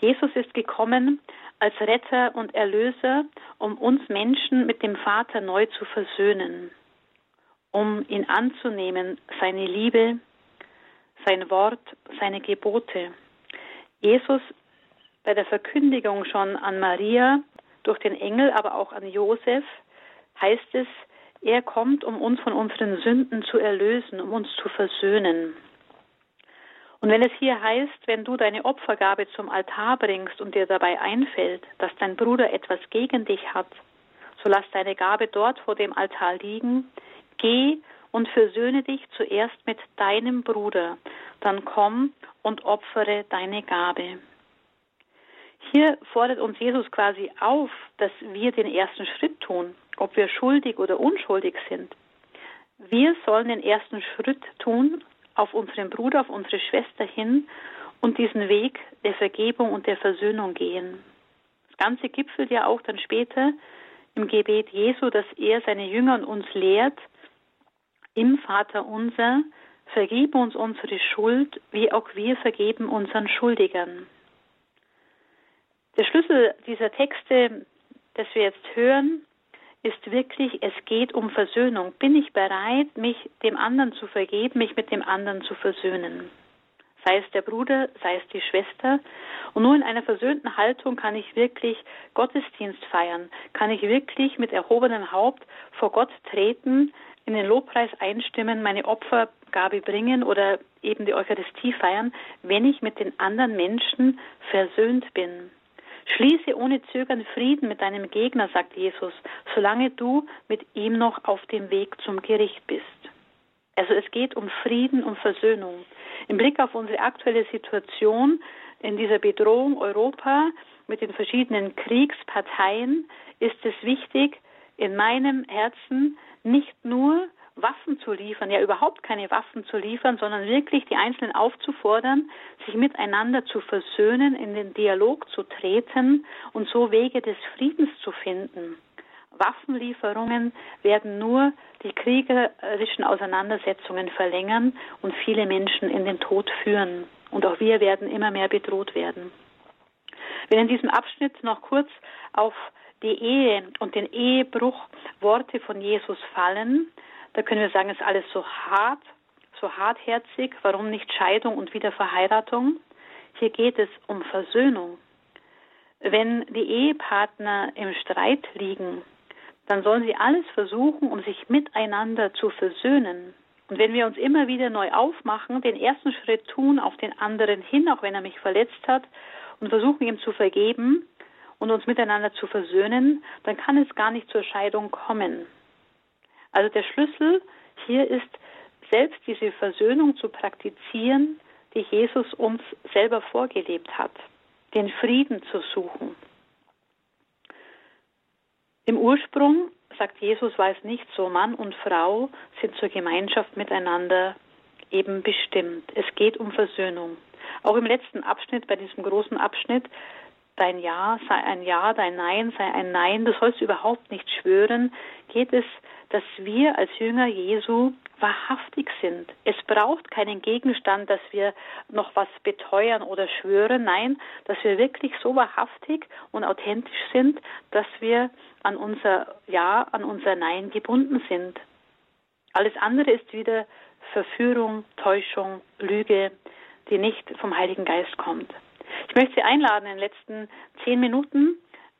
[SPEAKER 2] Jesus ist gekommen als Retter und Erlöser, um uns Menschen mit dem Vater neu zu versöhnen um ihn anzunehmen, seine Liebe, sein Wort, seine Gebote. Jesus bei der Verkündigung schon an Maria durch den Engel, aber auch an Josef heißt es, er kommt, um uns von unseren Sünden zu erlösen, um uns zu versöhnen. Und wenn es hier heißt, wenn du deine Opfergabe zum Altar bringst und dir dabei einfällt, dass dein Bruder etwas gegen dich hat, so lass deine Gabe dort vor dem Altar liegen, Geh und versöhne dich zuerst mit deinem Bruder, dann komm und opfere deine Gabe. Hier fordert uns Jesus quasi auf, dass wir den ersten Schritt tun, ob wir schuldig oder unschuldig sind. Wir sollen den ersten Schritt tun auf unseren Bruder, auf unsere Schwester hin und diesen Weg der Vergebung und der Versöhnung gehen. Das Ganze gipfelt ja auch dann später im Gebet Jesu, dass er seine Jünger und uns lehrt, im Vater unser, vergib uns unsere Schuld, wie auch wir vergeben unseren Schuldigern. Der Schlüssel dieser Texte, das wir jetzt hören, ist wirklich, es geht um Versöhnung. Bin ich bereit, mich dem anderen zu vergeben, mich mit dem anderen zu versöhnen? Sei es der Bruder, sei es die Schwester. Und nur in einer versöhnten Haltung kann ich wirklich Gottesdienst feiern, kann ich wirklich mit erhobenem Haupt vor Gott treten, in den Lobpreis einstimmen, meine Opfergabe bringen oder eben die Eucharistie feiern, wenn ich mit den anderen Menschen versöhnt bin. Schließe ohne Zögern Frieden mit deinem Gegner, sagt Jesus, solange du mit ihm noch auf dem Weg zum Gericht bist. Also es geht um Frieden und Versöhnung. Im Blick auf unsere aktuelle Situation in dieser Bedrohung Europa mit den verschiedenen Kriegsparteien ist es wichtig, in meinem Herzen nicht nur Waffen zu liefern, ja überhaupt keine Waffen zu liefern, sondern wirklich die Einzelnen aufzufordern, sich miteinander zu versöhnen, in den Dialog zu treten und so Wege des Friedens zu finden. Waffenlieferungen werden nur die kriegerischen Auseinandersetzungen verlängern und viele Menschen in den Tod führen. Und auch wir werden immer mehr bedroht werden. Wenn in diesem Abschnitt noch kurz auf die Ehe und den Ehebruch Worte von Jesus fallen, da können wir sagen, ist alles so hart, so hartherzig. Warum nicht Scheidung und Wiederverheiratung? Hier geht es um Versöhnung. Wenn die Ehepartner im Streit liegen, dann sollen sie alles versuchen, um sich miteinander zu versöhnen. Und wenn wir uns immer wieder neu aufmachen, den ersten Schritt tun auf den anderen hin, auch wenn er mich verletzt hat, und versuchen ihm zu vergeben, und uns miteinander zu versöhnen, dann kann es gar nicht zur Scheidung kommen. Also der Schlüssel hier ist, selbst diese Versöhnung zu praktizieren, die Jesus uns selber vorgelebt hat, den Frieden zu suchen. Im Ursprung, sagt Jesus, war es nicht so, Mann und Frau sind zur Gemeinschaft miteinander eben bestimmt. Es geht um Versöhnung. Auch im letzten Abschnitt, bei diesem großen Abschnitt, dein Ja sei ein Ja, dein Nein sei ein Nein, du sollst überhaupt nicht schwören, geht es, dass wir als Jünger Jesu wahrhaftig sind. Es braucht keinen Gegenstand, dass wir noch was beteuern oder schwören. Nein, dass wir wirklich so wahrhaftig und authentisch sind, dass wir an unser Ja, an unser Nein gebunden sind. Alles andere ist wieder Verführung, Täuschung, Lüge, die nicht vom Heiligen Geist kommt. Ich möchte Sie einladen, in den letzten zehn Minuten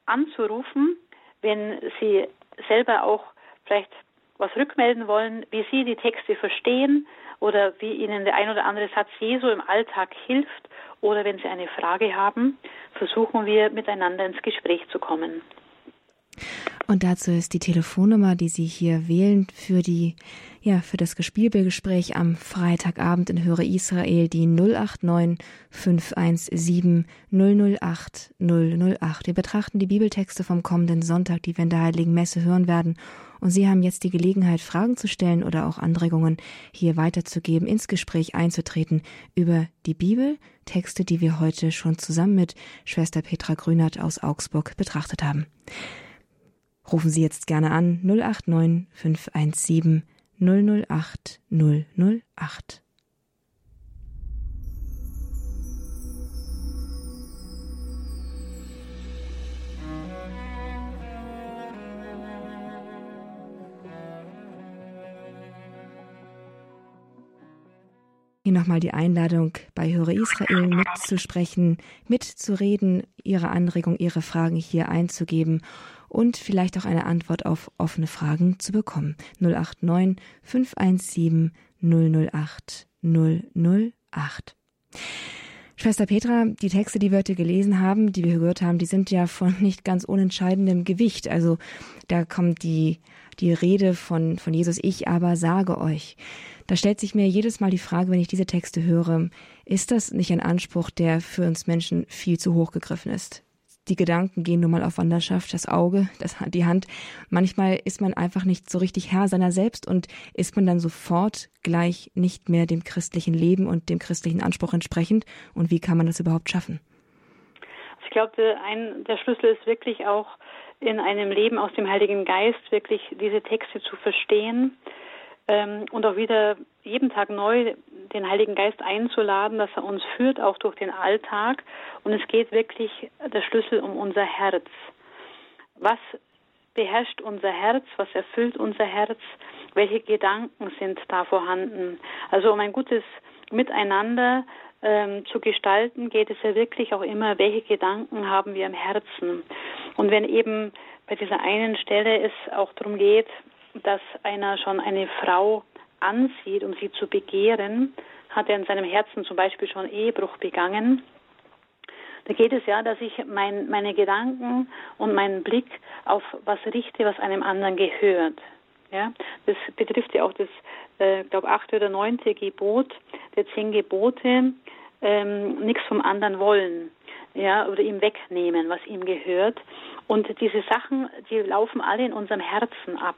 [SPEAKER 2] anzurufen, wenn Sie selber auch vielleicht was rückmelden wollen, wie Sie die Texte verstehen oder wie Ihnen der ein oder andere Satz Jesu im Alltag hilft oder wenn Sie eine Frage haben, versuchen wir miteinander ins Gespräch zu kommen.
[SPEAKER 1] Und dazu ist die Telefonnummer, die Sie hier wählen für die ja, für das Gespielbegespräch am Freitagabend in Höre Israel die 089 517 008 008. Wir betrachten die Bibeltexte vom kommenden Sonntag, die wir in der Heiligen Messe hören werden. Und Sie haben jetzt die Gelegenheit, Fragen zu stellen oder auch Anregungen hier weiterzugeben, ins Gespräch einzutreten über die Bibel, Texte, die wir heute schon zusammen mit Schwester Petra Grünert aus Augsburg betrachtet haben. Rufen Sie jetzt gerne an 089 517 008 008. Hier nochmal die Einladung, bei Höre Israel mitzusprechen, mitzureden, Ihre Anregung, Ihre Fragen hier einzugeben und vielleicht auch eine Antwort auf offene Fragen zu bekommen. 089 517 008 008. Schwester Petra, die Texte, die wir heute gelesen haben, die wir gehört haben, die sind ja von nicht ganz unentscheidendem Gewicht. Also da kommt die, die Rede von, von Jesus, ich aber sage euch. Da stellt sich mir jedes Mal die Frage, wenn ich diese Texte höre, ist das nicht ein Anspruch, der für uns Menschen viel zu hoch gegriffen ist? die Gedanken gehen nun mal auf Wanderschaft, das Auge, das, die Hand. Manchmal ist man einfach nicht so richtig Herr seiner selbst und ist man dann sofort gleich nicht mehr dem christlichen Leben und dem christlichen Anspruch entsprechend. Und wie kann man das überhaupt schaffen?
[SPEAKER 2] Ich glaube, ein, der Schlüssel ist wirklich auch in einem Leben aus dem Heiligen Geist wirklich diese Texte zu verstehen ähm, und auch wieder jeden Tag neu den Heiligen Geist einzuladen, dass er uns führt, auch durch den Alltag. Und es geht wirklich der Schlüssel um unser Herz. Was beherrscht unser Herz? Was erfüllt unser Herz? Welche Gedanken sind da vorhanden? Also um ein gutes Miteinander ähm, zu gestalten, geht es ja wirklich auch immer, welche Gedanken haben wir im Herzen? Und wenn eben bei dieser einen Stelle es auch darum geht, dass einer schon eine Frau ansieht, um sie zu begehren, hat er in seinem Herzen zum Beispiel schon Ehebruch begangen. Da geht es ja, dass ich mein, meine Gedanken und meinen Blick auf was richte, was einem anderen gehört. Ja, das betrifft ja auch das, äh, glaube achte oder neunte Gebot der zehn Gebote, ähm, nichts vom anderen wollen, ja, oder ihm wegnehmen, was ihm gehört. Und diese Sachen, die laufen alle in unserem Herzen ab.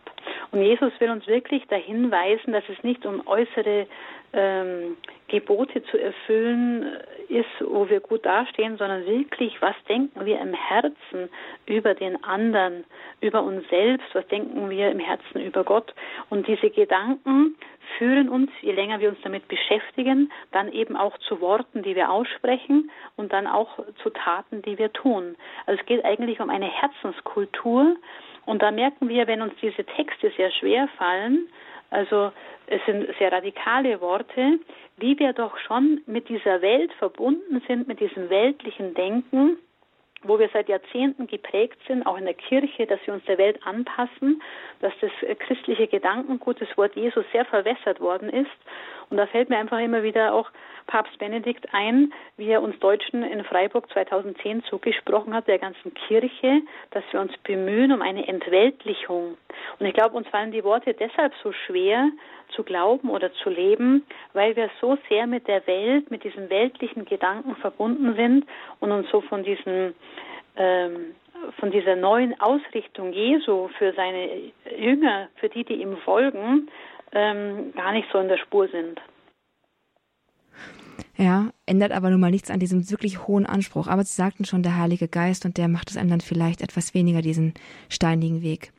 [SPEAKER 2] Und Jesus will uns wirklich dahin weisen, dass es nicht um äußere ähm, Gebote zu erfüllen ist, wo wir gut dastehen, sondern wirklich, was denken wir im Herzen über den anderen, über uns selbst, was denken wir im Herzen über Gott. Und diese Gedanken führen uns, je länger wir uns damit beschäftigen, dann eben auch zu Worten, die wir aussprechen und dann auch zu Taten, die wir tun. Also es geht eigentlich um eine Herzenskultur und da merken wir, wenn uns diese Texte sehr schwer fallen, also es sind sehr radikale Worte, wie wir doch schon mit dieser Welt verbunden sind, mit diesem weltlichen Denken, wo wir seit Jahrzehnten geprägt sind, auch in der Kirche, dass wir uns der Welt anpassen, dass das christliche Gedankengut, das Wort Jesus sehr verwässert worden ist Und da fällt mir einfach immer wieder auch Papst Benedikt ein, wie er uns Deutschen in Freiburg 2010 zugesprochen hat, der ganzen Kirche, dass wir uns bemühen um eine Entweltlichung. Und ich glaube, uns fallen die Worte deshalb so schwer zu glauben oder zu leben, weil wir so sehr mit der Welt, mit diesen weltlichen Gedanken verbunden sind und uns so von diesen ähm, von dieser neuen Ausrichtung Jesu für seine Jünger, für die, die ihm folgen, ähm, gar nicht so in der Spur sind.
[SPEAKER 1] Ja, ändert aber nun mal nichts an diesem wirklich hohen Anspruch. Aber Sie sagten schon, der Heilige Geist und der macht es einem dann vielleicht etwas weniger diesen steinigen Weg.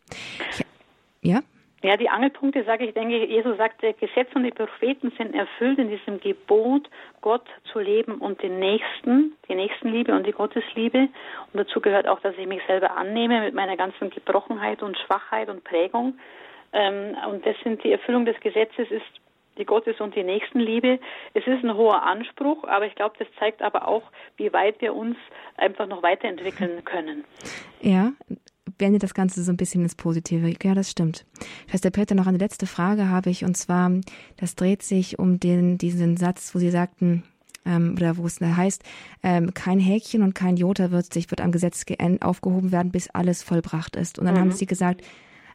[SPEAKER 2] ja? Ja, die Angelpunkte sage ich, denke, Jesus sagt, der Gesetz und die Propheten sind erfüllt in diesem Gebot, Gott zu leben und den Nächsten, die Nächstenliebe und die Gottesliebe. Und dazu gehört auch, dass ich mich selber annehme mit meiner ganzen Gebrochenheit und Schwachheit und Prägung. Ähm, und das sind die Erfüllung des Gesetzes ist die Gottes- und die Nächstenliebe. Es ist ein hoher Anspruch, aber ich glaube, das zeigt aber auch, wie weit wir uns einfach noch weiterentwickeln können.
[SPEAKER 1] Ja, wendet das Ganze so ein bisschen ins Positive. Ja, das stimmt. Schwester Peter, noch eine letzte Frage habe ich, und zwar, das dreht sich um den, diesen Satz, wo Sie sagten, ähm, oder wo es heißt, ähm, kein Häkchen und kein Jota wird sich, wird am Gesetz aufgehoben werden, bis alles vollbracht ist. Und dann mhm. haben Sie gesagt,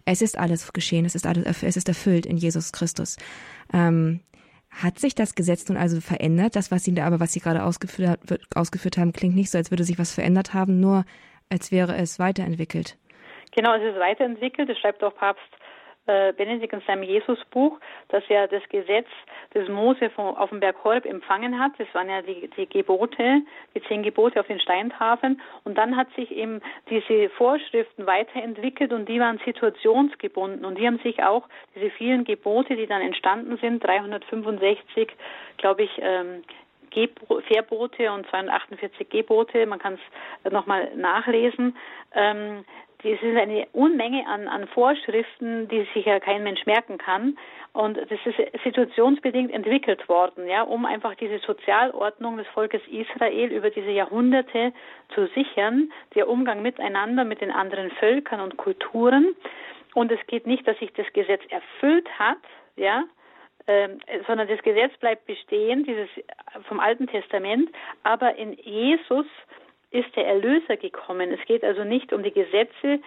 [SPEAKER 1] es ist alles geschehen, es ist alles, es ist erfüllt in Jesus Christus. Ähm, hat sich das Gesetz nun also verändert? Das, was Sie aber, was Sie gerade ausgeführt, ausgeführt haben, klingt nicht so, als würde sich was verändert haben, nur als wäre es weiterentwickelt.
[SPEAKER 2] Genau, es ist weiterentwickelt. Das schreibt auch Papst äh, Benedikt in seinem Jesusbuch, dass er das Gesetz des Mose vom, auf dem Berg Horeb empfangen hat. Das waren ja die, die Gebote, die zehn Gebote auf den Steintafeln. Und dann hat sich eben diese Vorschriften weiterentwickelt und die waren situationsgebunden. Und die haben sich auch, diese vielen Gebote, die dann entstanden sind, 365, glaube ich, ähm, Verbote und 248 Gebote, man kann es nochmal nachlesen, ähm, das ist eine Unmenge an, an Vorschriften, die sich ja kein Mensch merken kann. Und das ist situationsbedingt entwickelt worden, ja, um einfach diese Sozialordnung des Volkes Israel über diese Jahrhunderte zu sichern, der Umgang miteinander mit den anderen Völkern und Kulturen. Und es geht nicht, dass sich das Gesetz erfüllt hat, ja, ähm, sondern das Gesetz bleibt bestehen, dieses vom Alten Testament, aber in Jesus ist der Erlöser gekommen. Es geht also nicht um die Gesetze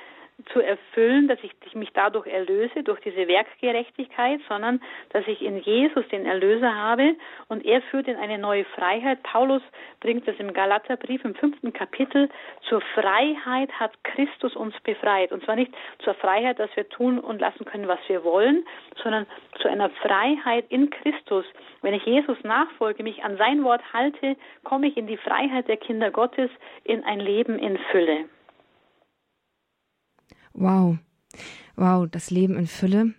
[SPEAKER 2] zu erfüllen, dass ich mich dadurch erlöse, durch diese Werkgerechtigkeit, sondern dass ich in Jesus den Erlöser habe und er führt in eine neue Freiheit. Paulus bringt das im Galaterbrief im fünften Kapitel. Zur Freiheit hat Christus uns befreit. Und zwar nicht zur Freiheit, dass wir tun und lassen können, was wir wollen, sondern zu einer Freiheit in Christus. Wenn ich Jesus nachfolge, mich an sein Wort halte, komme ich in die Freiheit der Kinder Gottes, in ein Leben in Fülle.
[SPEAKER 1] Wow. Wow, das Leben in Fülle.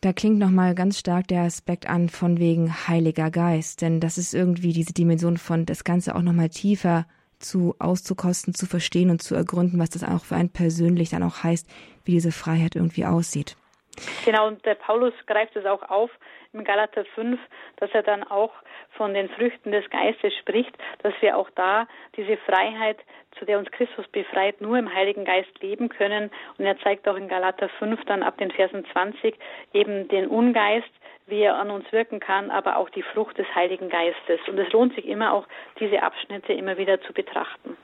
[SPEAKER 1] Da klingt nochmal ganz stark der Aspekt an von wegen Heiliger Geist, denn das ist irgendwie diese Dimension von das Ganze auch nochmal tiefer zu auszukosten, zu verstehen und zu ergründen, was das auch für einen persönlich dann auch heißt, wie diese Freiheit irgendwie aussieht.
[SPEAKER 2] Genau, und der Paulus greift es auch auf im Galater 5, dass er dann auch von den Früchten des Geistes spricht, dass wir auch da diese Freiheit, zu der uns Christus befreit, nur im Heiligen Geist leben können. Und er zeigt auch in Galater 5 dann ab den Versen 20 eben den Ungeist, wie er an uns wirken kann, aber auch die Frucht des Heiligen Geistes. Und es lohnt sich immer auch, diese Abschnitte immer wieder zu betrachten.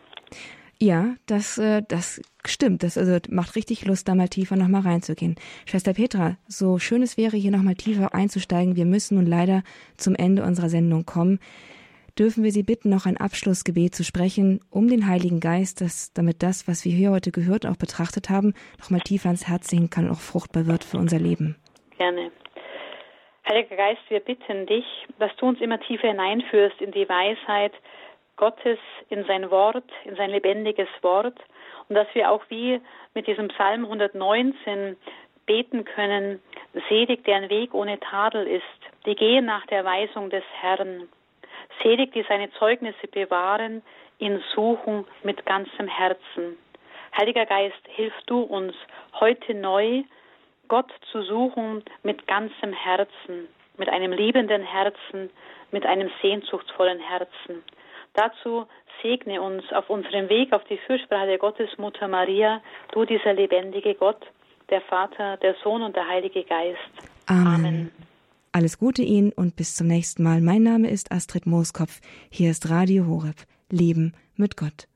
[SPEAKER 1] Ja, das, äh, das stimmt. Das also macht richtig Lust, da mal tiefer nochmal reinzugehen. Schwester Petra, so schön es wäre, hier nochmal tiefer einzusteigen. Wir müssen nun leider zum Ende unserer Sendung kommen. Dürfen wir Sie bitten, noch ein Abschlussgebet zu sprechen, um den Heiligen Geist, dass, damit das, was wir hier heute gehört und auch betrachtet haben, nochmal tiefer ans Herz sehen kann und auch fruchtbar wird für unser Leben.
[SPEAKER 2] Gerne. Heiliger Geist, wir bitten dich, dass du uns immer tiefer hineinführst in die Weisheit, Gottes in sein Wort, in sein lebendiges Wort und dass wir auch wie mit diesem Psalm 119 beten können, selig deren Weg ohne Tadel ist, die gehen nach der Weisung des Herrn, selig die seine Zeugnisse bewahren, ihn suchen mit ganzem Herzen. Heiliger Geist, hilf du uns heute neu, Gott zu suchen mit ganzem Herzen, mit einem liebenden Herzen, mit einem sehnsuchtsvollen Herzen. Dazu segne uns auf unserem Weg auf die Fürsprache der Gottesmutter Maria, du dieser lebendige Gott, der Vater, der Sohn und der Heilige Geist.
[SPEAKER 1] Amen. Amen. Alles Gute Ihnen und bis zum nächsten Mal. Mein Name ist Astrid Mooskopf. Hier ist Radio Horeb. Leben mit Gott.